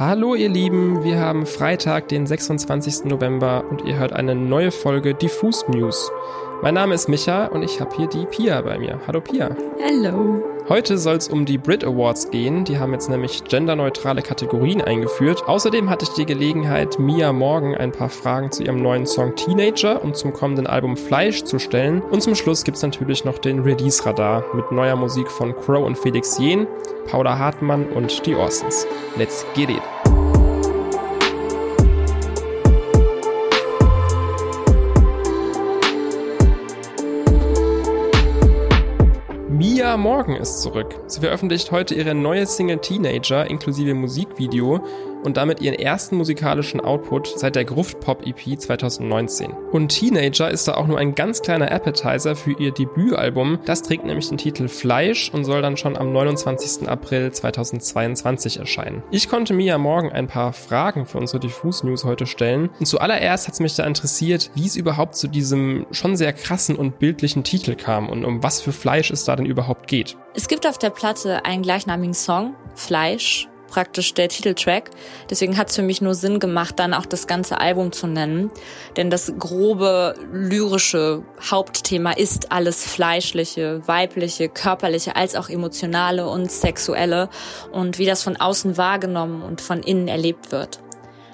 Hallo ihr Lieben, wir haben Freitag, den 26. November und ihr hört eine neue Folge Diffus News. Mein Name ist Micha und ich habe hier die Pia bei mir. Hallo Pia. Hallo. Heute soll es um die Brit Awards gehen. Die haben jetzt nämlich genderneutrale Kategorien eingeführt. Außerdem hatte ich die Gelegenheit, Mia Morgan ein paar Fragen zu ihrem neuen Song Teenager und zum kommenden Album Fleisch zu stellen. Und zum Schluss gibt's natürlich noch den Release-Radar mit neuer Musik von Crow und Felix Jen, Paula Hartmann und die Orsons. Let's get it! Mia Morgan ist zurück. Sie veröffentlicht heute ihre neue Single Teenager inklusive Musikvideo und damit ihren ersten musikalischen Output seit der Gruft-Pop-EP 2019. Und Teenager ist da auch nur ein ganz kleiner Appetizer für ihr Debütalbum. Das trägt nämlich den Titel Fleisch und soll dann schon am 29. April 2022 erscheinen. Ich konnte Mia morgen ein paar Fragen für unsere Diffus News heute stellen. Und zuallererst hat es mich da interessiert, wie es überhaupt zu diesem schon sehr krassen und bildlichen Titel kam und um was für Fleisch es da denn überhaupt geht. Es gibt auf der Platte einen gleichnamigen Song, Fleisch, praktisch der Titeltrack. Deswegen hat es für mich nur Sinn gemacht, dann auch das ganze Album zu nennen. Denn das grobe lyrische Hauptthema ist alles fleischliche, weibliche, körperliche, als auch emotionale und sexuelle und wie das von außen wahrgenommen und von innen erlebt wird.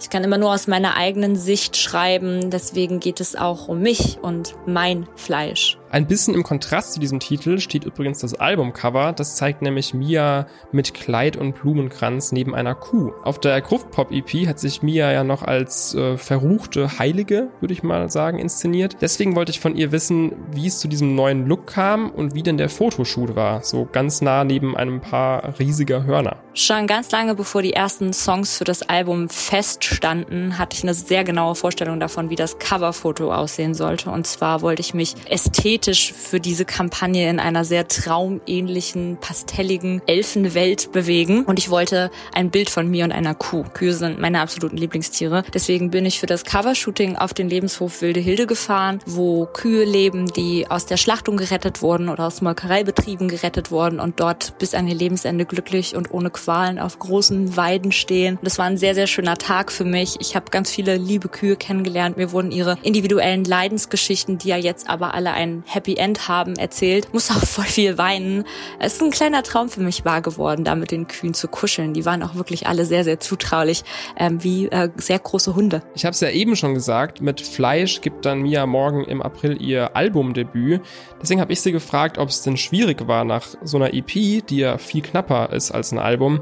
Ich kann immer nur aus meiner eigenen Sicht schreiben, deswegen geht es auch um mich und mein Fleisch. Ein bisschen im Kontrast zu diesem Titel steht übrigens das Albumcover. Das zeigt nämlich Mia mit Kleid und Blumenkranz neben einer Kuh. Auf der Gruftpop-EP hat sich Mia ja noch als äh, verruchte Heilige, würde ich mal sagen, inszeniert. Deswegen wollte ich von ihr wissen, wie es zu diesem neuen Look kam und wie denn der Fotoshoot war. So ganz nah neben einem paar riesiger Hörner. Schon ganz lange bevor die ersten Songs für das Album feststanden, hatte ich eine sehr genaue Vorstellung davon, wie das Coverfoto aussehen sollte. Und zwar wollte ich mich ästhetisch ästhetisch für diese Kampagne in einer sehr traumähnlichen, pastelligen Elfenwelt bewegen. Und ich wollte ein Bild von mir und einer Kuh. Kühe sind meine absoluten Lieblingstiere. Deswegen bin ich für das Covershooting auf den Lebenshof Wilde Hilde gefahren, wo Kühe leben, die aus der Schlachtung gerettet wurden oder aus Molkereibetrieben gerettet wurden und dort bis an ihr Lebensende glücklich und ohne Qualen auf großen Weiden stehen. Das war ein sehr, sehr schöner Tag für mich. Ich habe ganz viele liebe Kühe kennengelernt. Mir wurden ihre individuellen Leidensgeschichten, die ja jetzt aber alle ein Happy End haben erzählt, muss auch voll viel weinen. Es ist ein kleiner Traum für mich wahr geworden, da mit den Kühen zu kuscheln. Die waren auch wirklich alle sehr, sehr zutraulich, ähm, wie äh, sehr große Hunde. Ich habe es ja eben schon gesagt, mit Fleisch gibt dann Mia morgen im April ihr Albumdebüt. Deswegen habe ich sie gefragt, ob es denn schwierig war, nach so einer EP, die ja viel knapper ist als ein Album,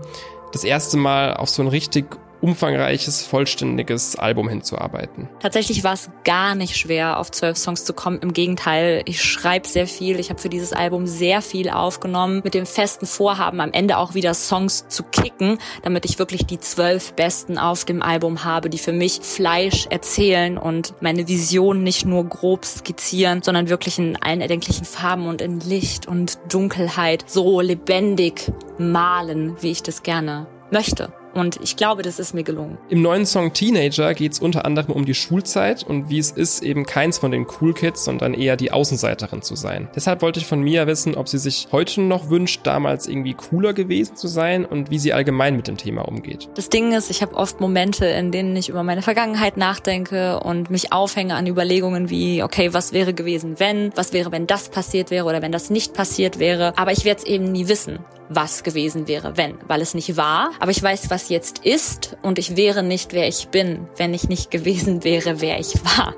das erste Mal auf so ein richtig umfangreiches, vollständiges Album hinzuarbeiten. Tatsächlich war es gar nicht schwer, auf zwölf Songs zu kommen. Im Gegenteil, ich schreibe sehr viel. Ich habe für dieses Album sehr viel aufgenommen, mit dem festen Vorhaben, am Ende auch wieder Songs zu kicken, damit ich wirklich die zwölf besten auf dem Album habe, die für mich Fleisch erzählen und meine Vision nicht nur grob skizzieren, sondern wirklich in allen erdenklichen Farben und in Licht und Dunkelheit so lebendig malen, wie ich das gerne möchte. Und ich glaube, das ist mir gelungen. Im neuen Song Teenager geht es unter anderem um die Schulzeit und wie es ist, eben keins von den Cool Kids, sondern eher die Außenseiterin zu sein. Deshalb wollte ich von Mia wissen, ob sie sich heute noch wünscht, damals irgendwie cooler gewesen zu sein und wie sie allgemein mit dem Thema umgeht. Das Ding ist, ich habe oft Momente, in denen ich über meine Vergangenheit nachdenke und mich aufhänge an Überlegungen wie, okay, was wäre gewesen, wenn, was wäre, wenn das passiert wäre oder wenn das nicht passiert wäre. Aber ich werde es eben nie wissen was gewesen wäre, wenn, weil es nicht war. Aber ich weiß, was jetzt ist und ich wäre nicht, wer ich bin, wenn ich nicht gewesen wäre, wer ich war.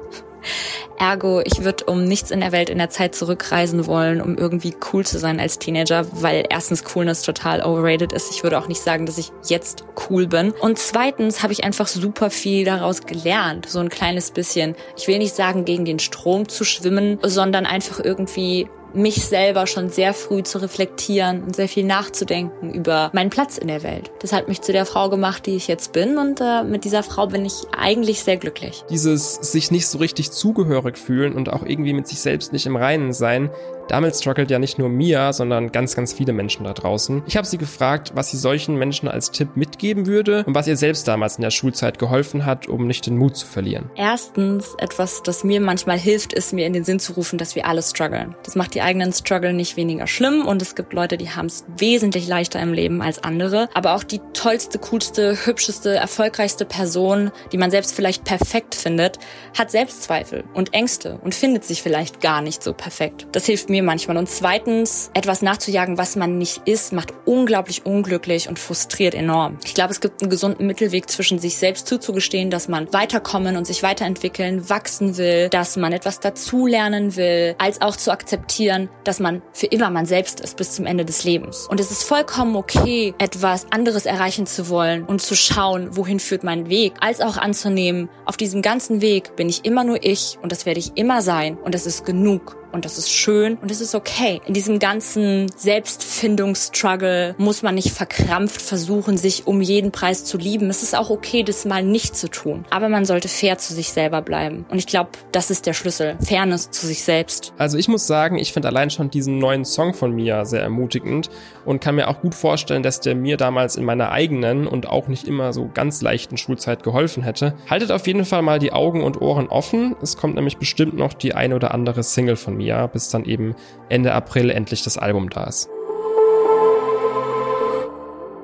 Ergo, ich würde um nichts in der Welt in der Zeit zurückreisen wollen, um irgendwie cool zu sein als Teenager, weil erstens Coolness total overrated ist. Ich würde auch nicht sagen, dass ich jetzt cool bin. Und zweitens habe ich einfach super viel daraus gelernt. So ein kleines bisschen. Ich will nicht sagen, gegen den Strom zu schwimmen, sondern einfach irgendwie mich selber schon sehr früh zu reflektieren und sehr viel nachzudenken über meinen Platz in der Welt. Das hat mich zu der Frau gemacht, die ich jetzt bin und äh, mit dieser Frau bin ich eigentlich sehr glücklich. Dieses sich nicht so richtig zugehörig fühlen und auch irgendwie mit sich selbst nicht im Reinen sein, Damit struggelt ja nicht nur Mia, sondern ganz, ganz viele Menschen da draußen. Ich habe sie gefragt, was sie solchen Menschen als Tipp mitgeben würde und was ihr selbst damals in der Schulzeit geholfen hat, um nicht den Mut zu verlieren. Erstens, etwas, das mir manchmal hilft, ist mir in den Sinn zu rufen, dass wir alle strugglen. Das macht die eigenen Struggle nicht weniger schlimm und es gibt Leute, die haben es wesentlich leichter im Leben als andere. Aber auch die tollste, coolste, hübscheste, erfolgreichste Person, die man selbst vielleicht perfekt findet, hat Selbstzweifel und Ängste und findet sich vielleicht gar nicht so perfekt. Das hilft mir manchmal. Und zweitens, etwas nachzujagen, was man nicht ist, macht unglaublich unglücklich und frustriert enorm. Ich glaube, es gibt einen gesunden Mittelweg zwischen sich selbst zuzugestehen, dass man weiterkommen und sich weiterentwickeln, wachsen will, dass man etwas dazulernen will, als auch zu akzeptieren, dass man für immer man selbst ist bis zum Ende des Lebens. Und es ist vollkommen okay, etwas anderes erreichen zu wollen und zu schauen, wohin führt mein Weg, als auch anzunehmen, auf diesem ganzen Weg bin ich immer nur ich und das werde ich immer sein und das ist genug und das ist schön und es ist okay. In diesem ganzen Selbstfindungsstruggle muss man nicht verkrampft versuchen, sich um jeden Preis zu lieben. Es ist auch okay, das mal nicht zu tun. Aber man sollte fair zu sich selber bleiben. Und ich glaube, das ist der Schlüssel. Fairness zu sich selbst. Also ich muss sagen, ich finde allein schon diesen neuen Song von Mia sehr ermutigend und kann mir auch gut vorstellen, dass der mir damals in meiner eigenen und auch nicht immer so ganz leichten Schulzeit geholfen hätte. Haltet auf jeden Fall mal die Augen und Ohren offen. Es kommt nämlich bestimmt noch die eine oder andere Single von Mia, bis dann eben Ende April endlich das Album da ist.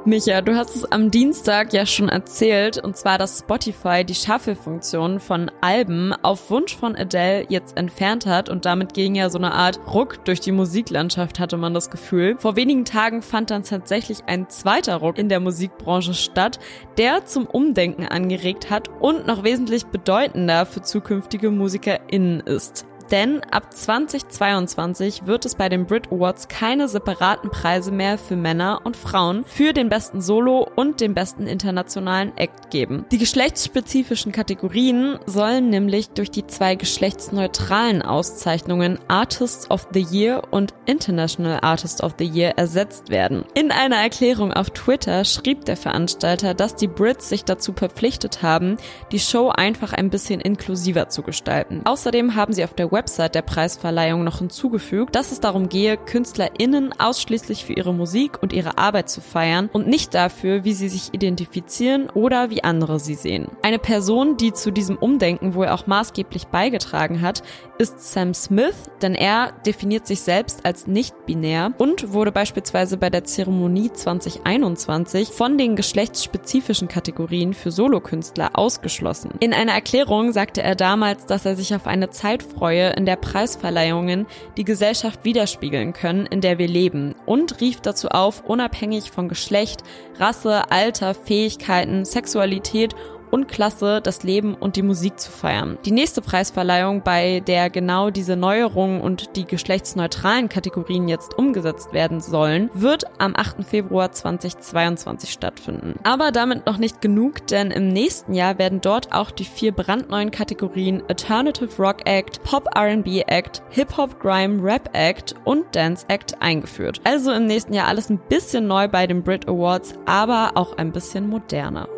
Micha, du hast es am Dienstag ja schon erzählt, und zwar, dass Spotify die Shuffle-Funktion von Alben auf Wunsch von Adele jetzt entfernt hat und damit ging ja so eine Art Ruck durch die Musiklandschaft, hatte man das Gefühl. Vor wenigen Tagen fand dann tatsächlich ein zweiter Ruck in der Musikbranche statt, der zum Umdenken angeregt hat und noch wesentlich bedeutender für zukünftige MusikerInnen ist. Denn ab 2022 wird es bei den Brit Awards keine separaten Preise mehr für Männer und Frauen für den besten Solo und den besten internationalen Act geben. Die geschlechtsspezifischen Kategorien sollen nämlich durch die zwei geschlechtsneutralen Auszeichnungen Artist of the Year und International Artist of the Year ersetzt werden. In einer Erklärung auf Twitter schrieb der Veranstalter, dass die Brits sich dazu verpflichtet haben, die Show einfach ein bisschen inklusiver zu gestalten. Außerdem haben sie auf der Website der Preisverleihung noch hinzugefügt, dass es darum gehe, KünstlerInnen ausschließlich für ihre Musik und ihre Arbeit zu feiern und nicht dafür, wie sie sich identifizieren oder wie andere sie sehen. Eine Person, die zu diesem Umdenken wohl auch maßgeblich beigetragen hat, ist Sam Smith, denn er definiert sich selbst als nicht-binär und wurde beispielsweise bei der Zeremonie 2021 von den geschlechtsspezifischen Kategorien für Solokünstler ausgeschlossen. In einer Erklärung sagte er damals, dass er sich auf eine Zeit freue, In der Preisverleihungen die Gesellschaft widerspiegeln können, in der wir leben und rief dazu auf, unabhängig von Geschlecht, Rasse, Alter, Fähigkeiten, Sexualität und Klasse das Leben und die Musik zu feiern. Die nächste Preisverleihung, bei der genau diese Neuerungen und die geschlechtsneutralen Kategorien jetzt umgesetzt werden sollen, wird am 8. Februar 2022 stattfinden. Aber damit noch nicht genug, denn im nächsten Jahr werden dort auch die vier brandneuen Kategorien Alternative Rock Act, Pop R&B Act, Hip Hop Grime Rap Act und Dance Act eingeführt. Also im nächsten Jahr alles ein bisschen neu bei den Brit Awards, aber auch ein bisschen moderner.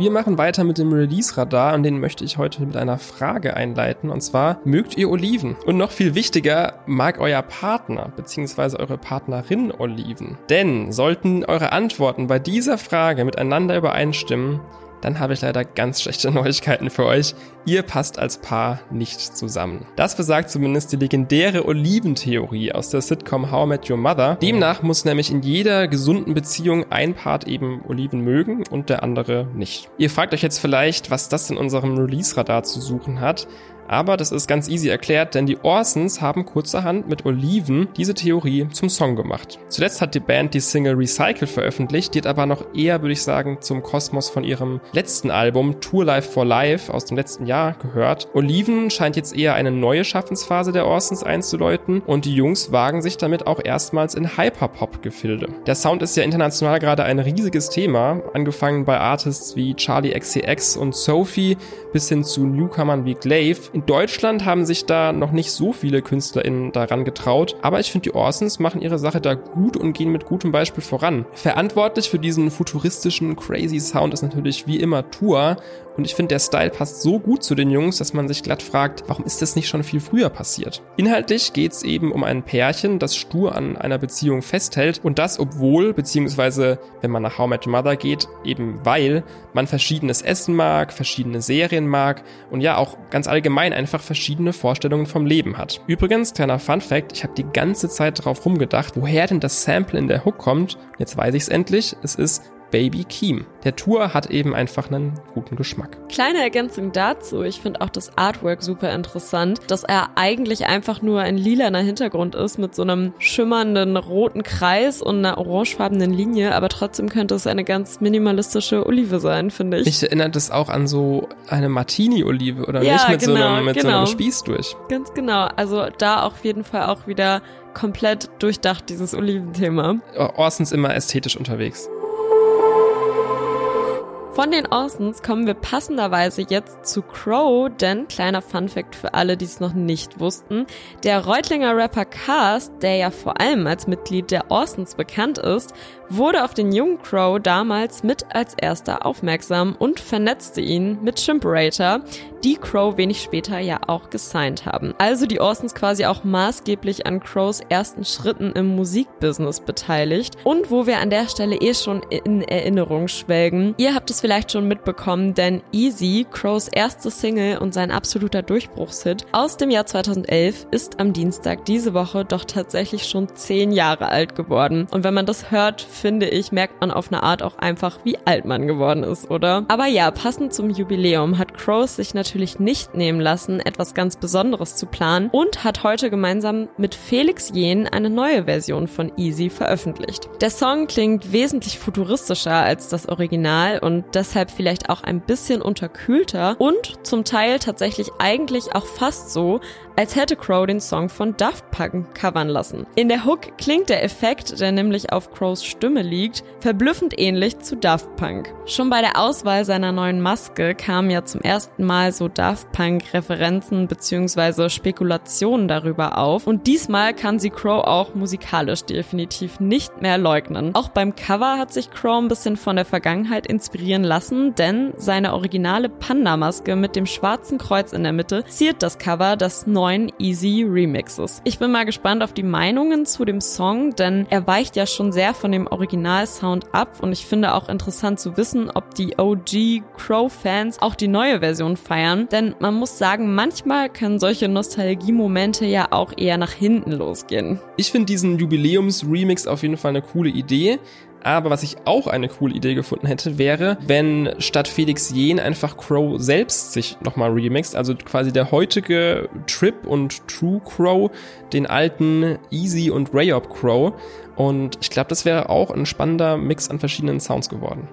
Wir machen weiter mit dem Release-Radar und den möchte ich heute mit einer Frage einleiten. Und zwar, mögt ihr Oliven? Und noch viel wichtiger, mag euer Partner bzw. eure Partnerin Oliven? Denn sollten eure Antworten bei dieser Frage miteinander übereinstimmen, dann habe ich leider ganz schlechte Neuigkeiten für euch. Ihr passt als Paar nicht zusammen. Das besagt zumindest die legendäre Oliventheorie aus der Sitcom How I Met Your Mother. Demnach muss nämlich in jeder gesunden Beziehung ein Part eben Oliven mögen und der andere nicht. Ihr fragt euch jetzt vielleicht, was das in unserem Release-Radar zu suchen hat. Aber das ist ganz easy erklärt, denn die Orsons haben kurzerhand mit Oliven diese Theorie zum Song gemacht. Zuletzt hat die Band die Single Recycle veröffentlicht, die hat aber noch eher, würde ich sagen, zum Kosmos von ihrem letzten Album Tour Life for Life aus dem letzten Jahr gehört. Oliven scheint jetzt eher eine neue Schaffensphase der Orsons einzuläuten und die Jungs wagen sich damit auch erstmals in Hyperpop-Gefilde. Der Sound ist ja international gerade ein riesiges Thema, angefangen bei Artists wie Charlie XCX und Sophie bis hin zu Newcomern wie Glaive. In Deutschland haben sich da noch nicht so viele KünstlerInnen daran getraut, aber ich finde, die Orsons machen ihre Sache da gut und gehen mit gutem Beispiel voran. Verantwortlich für diesen futuristischen, crazy Sound ist natürlich wie immer Tour und ich finde, der Style passt so gut zu den Jungs, dass man sich glatt fragt, warum ist das nicht schon viel früher passiert? Inhaltlich geht es eben um ein Pärchen, das stur an einer Beziehung festhält und das obwohl, beziehungsweise wenn man nach How Met Mother geht, eben weil man verschiedenes Essen mag, verschiedene Serien mag und ja auch ganz allgemein einfach verschiedene Vorstellungen vom Leben hat. Übrigens, kleiner Fun Fact, ich habe die ganze Zeit drauf rumgedacht, woher denn das Sample in der Hook kommt. Jetzt weiß ich es endlich. Es ist Baby Keem. Der Tour hat eben einfach einen guten Geschmack. Kleine Ergänzung dazu, ich finde auch das Artwork super interessant, dass er eigentlich einfach nur ein lilaner Hintergrund ist mit so einem schimmernden roten Kreis und einer orangefarbenen Linie, aber trotzdem könnte es eine ganz minimalistische Olive sein, finde ich. Ich erinnere das auch an so eine Martini-Olive oder ja, nicht mit, genau, so, einem, mit genau. so einem Spieß durch. Ganz genau. Also da auf jeden Fall auch wieder komplett durchdacht, dieses Oliventhema. Orsons immer ästhetisch unterwegs. Von den Orsons kommen wir passenderweise jetzt zu Crow, denn kleiner Funfact für alle, die es noch nicht wussten, der Reutlinger Rapper Cast, der ja vor allem als Mitglied der Orsons bekannt ist, wurde auf den jungen Crow damals mit als erster aufmerksam und vernetzte ihn mit Shimperator, die Crow wenig später ja auch gesigned haben. Also die Orsons quasi auch maßgeblich an Crows ersten Schritten im Musikbusiness beteiligt. Und wo wir an der Stelle eh schon in Erinnerung schwelgen, ihr habt es vielleicht schon mitbekommen, denn Easy, Crows erste Single und sein absoluter Durchbruchshit aus dem Jahr 2011, ist am Dienstag diese Woche doch tatsächlich schon zehn Jahre alt geworden. Und wenn man das hört, finde ich, merkt man auf eine Art auch einfach, wie alt man geworden ist, oder? Aber ja, passend zum Jubiläum hat Crows sich natürlich nicht nehmen lassen, etwas ganz Besonderes zu planen und hat heute gemeinsam mit Felix Jen eine neue Version von Easy veröffentlicht. Der Song klingt wesentlich futuristischer als das Original und deshalb vielleicht auch ein bisschen unterkühlter und zum Teil tatsächlich eigentlich auch fast so, als hätte Crow den Song von Daft Punk covern lassen. In der Hook klingt der Effekt, der nämlich auf Crows Stimme liegt, verblüffend ähnlich zu Daft Punk. Schon bei der Auswahl seiner neuen Maske kamen ja zum ersten Mal so Daft Punk Referenzen bzw. Spekulationen darüber auf und diesmal kann sie Crow auch musikalisch definitiv nicht mehr leugnen. Auch beim Cover hat sich Crow ein bisschen von der Vergangenheit inspirieren lassen, denn seine originale Panda-Maske mit dem schwarzen Kreuz in der Mitte ziert das Cover des neuen Easy Remixes. Ich bin mal gespannt auf die Meinungen zu dem Song, denn er weicht ja schon sehr von dem Original-Sound ab und ich finde auch interessant zu wissen, ob die OG Crow-Fans auch die neue Version feiern, denn man muss sagen, manchmal können solche Nostalgie-Momente ja auch eher nach hinten losgehen. Ich finde diesen Jubiläums-Remix auf jeden Fall eine coole Idee. Aber was ich auch eine coole Idee gefunden hätte, wäre, wenn statt Felix Jen einfach Crow selbst sich nochmal remixt, also quasi der heutige Trip und True Crow, den alten Easy und Rayop Crow. Und ich glaube, das wäre auch ein spannender Mix an verschiedenen Sounds geworden.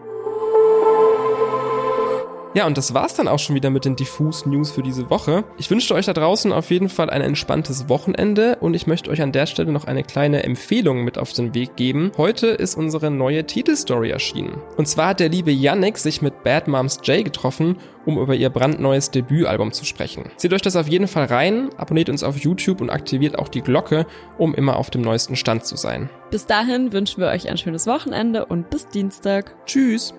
Ja, und das war's dann auch schon wieder mit den Diffus News für diese Woche. Ich wünsche euch da draußen auf jeden Fall ein entspanntes Wochenende und ich möchte euch an der Stelle noch eine kleine Empfehlung mit auf den Weg geben. Heute ist unsere neue Titelstory erschienen. Und zwar hat der liebe Yannick sich mit Bad Moms J getroffen, um über ihr brandneues Debütalbum zu sprechen. Seht euch das auf jeden Fall rein, abonniert uns auf YouTube und aktiviert auch die Glocke, um immer auf dem neuesten Stand zu sein. Bis dahin wünschen wir euch ein schönes Wochenende und bis Dienstag. Tschüss!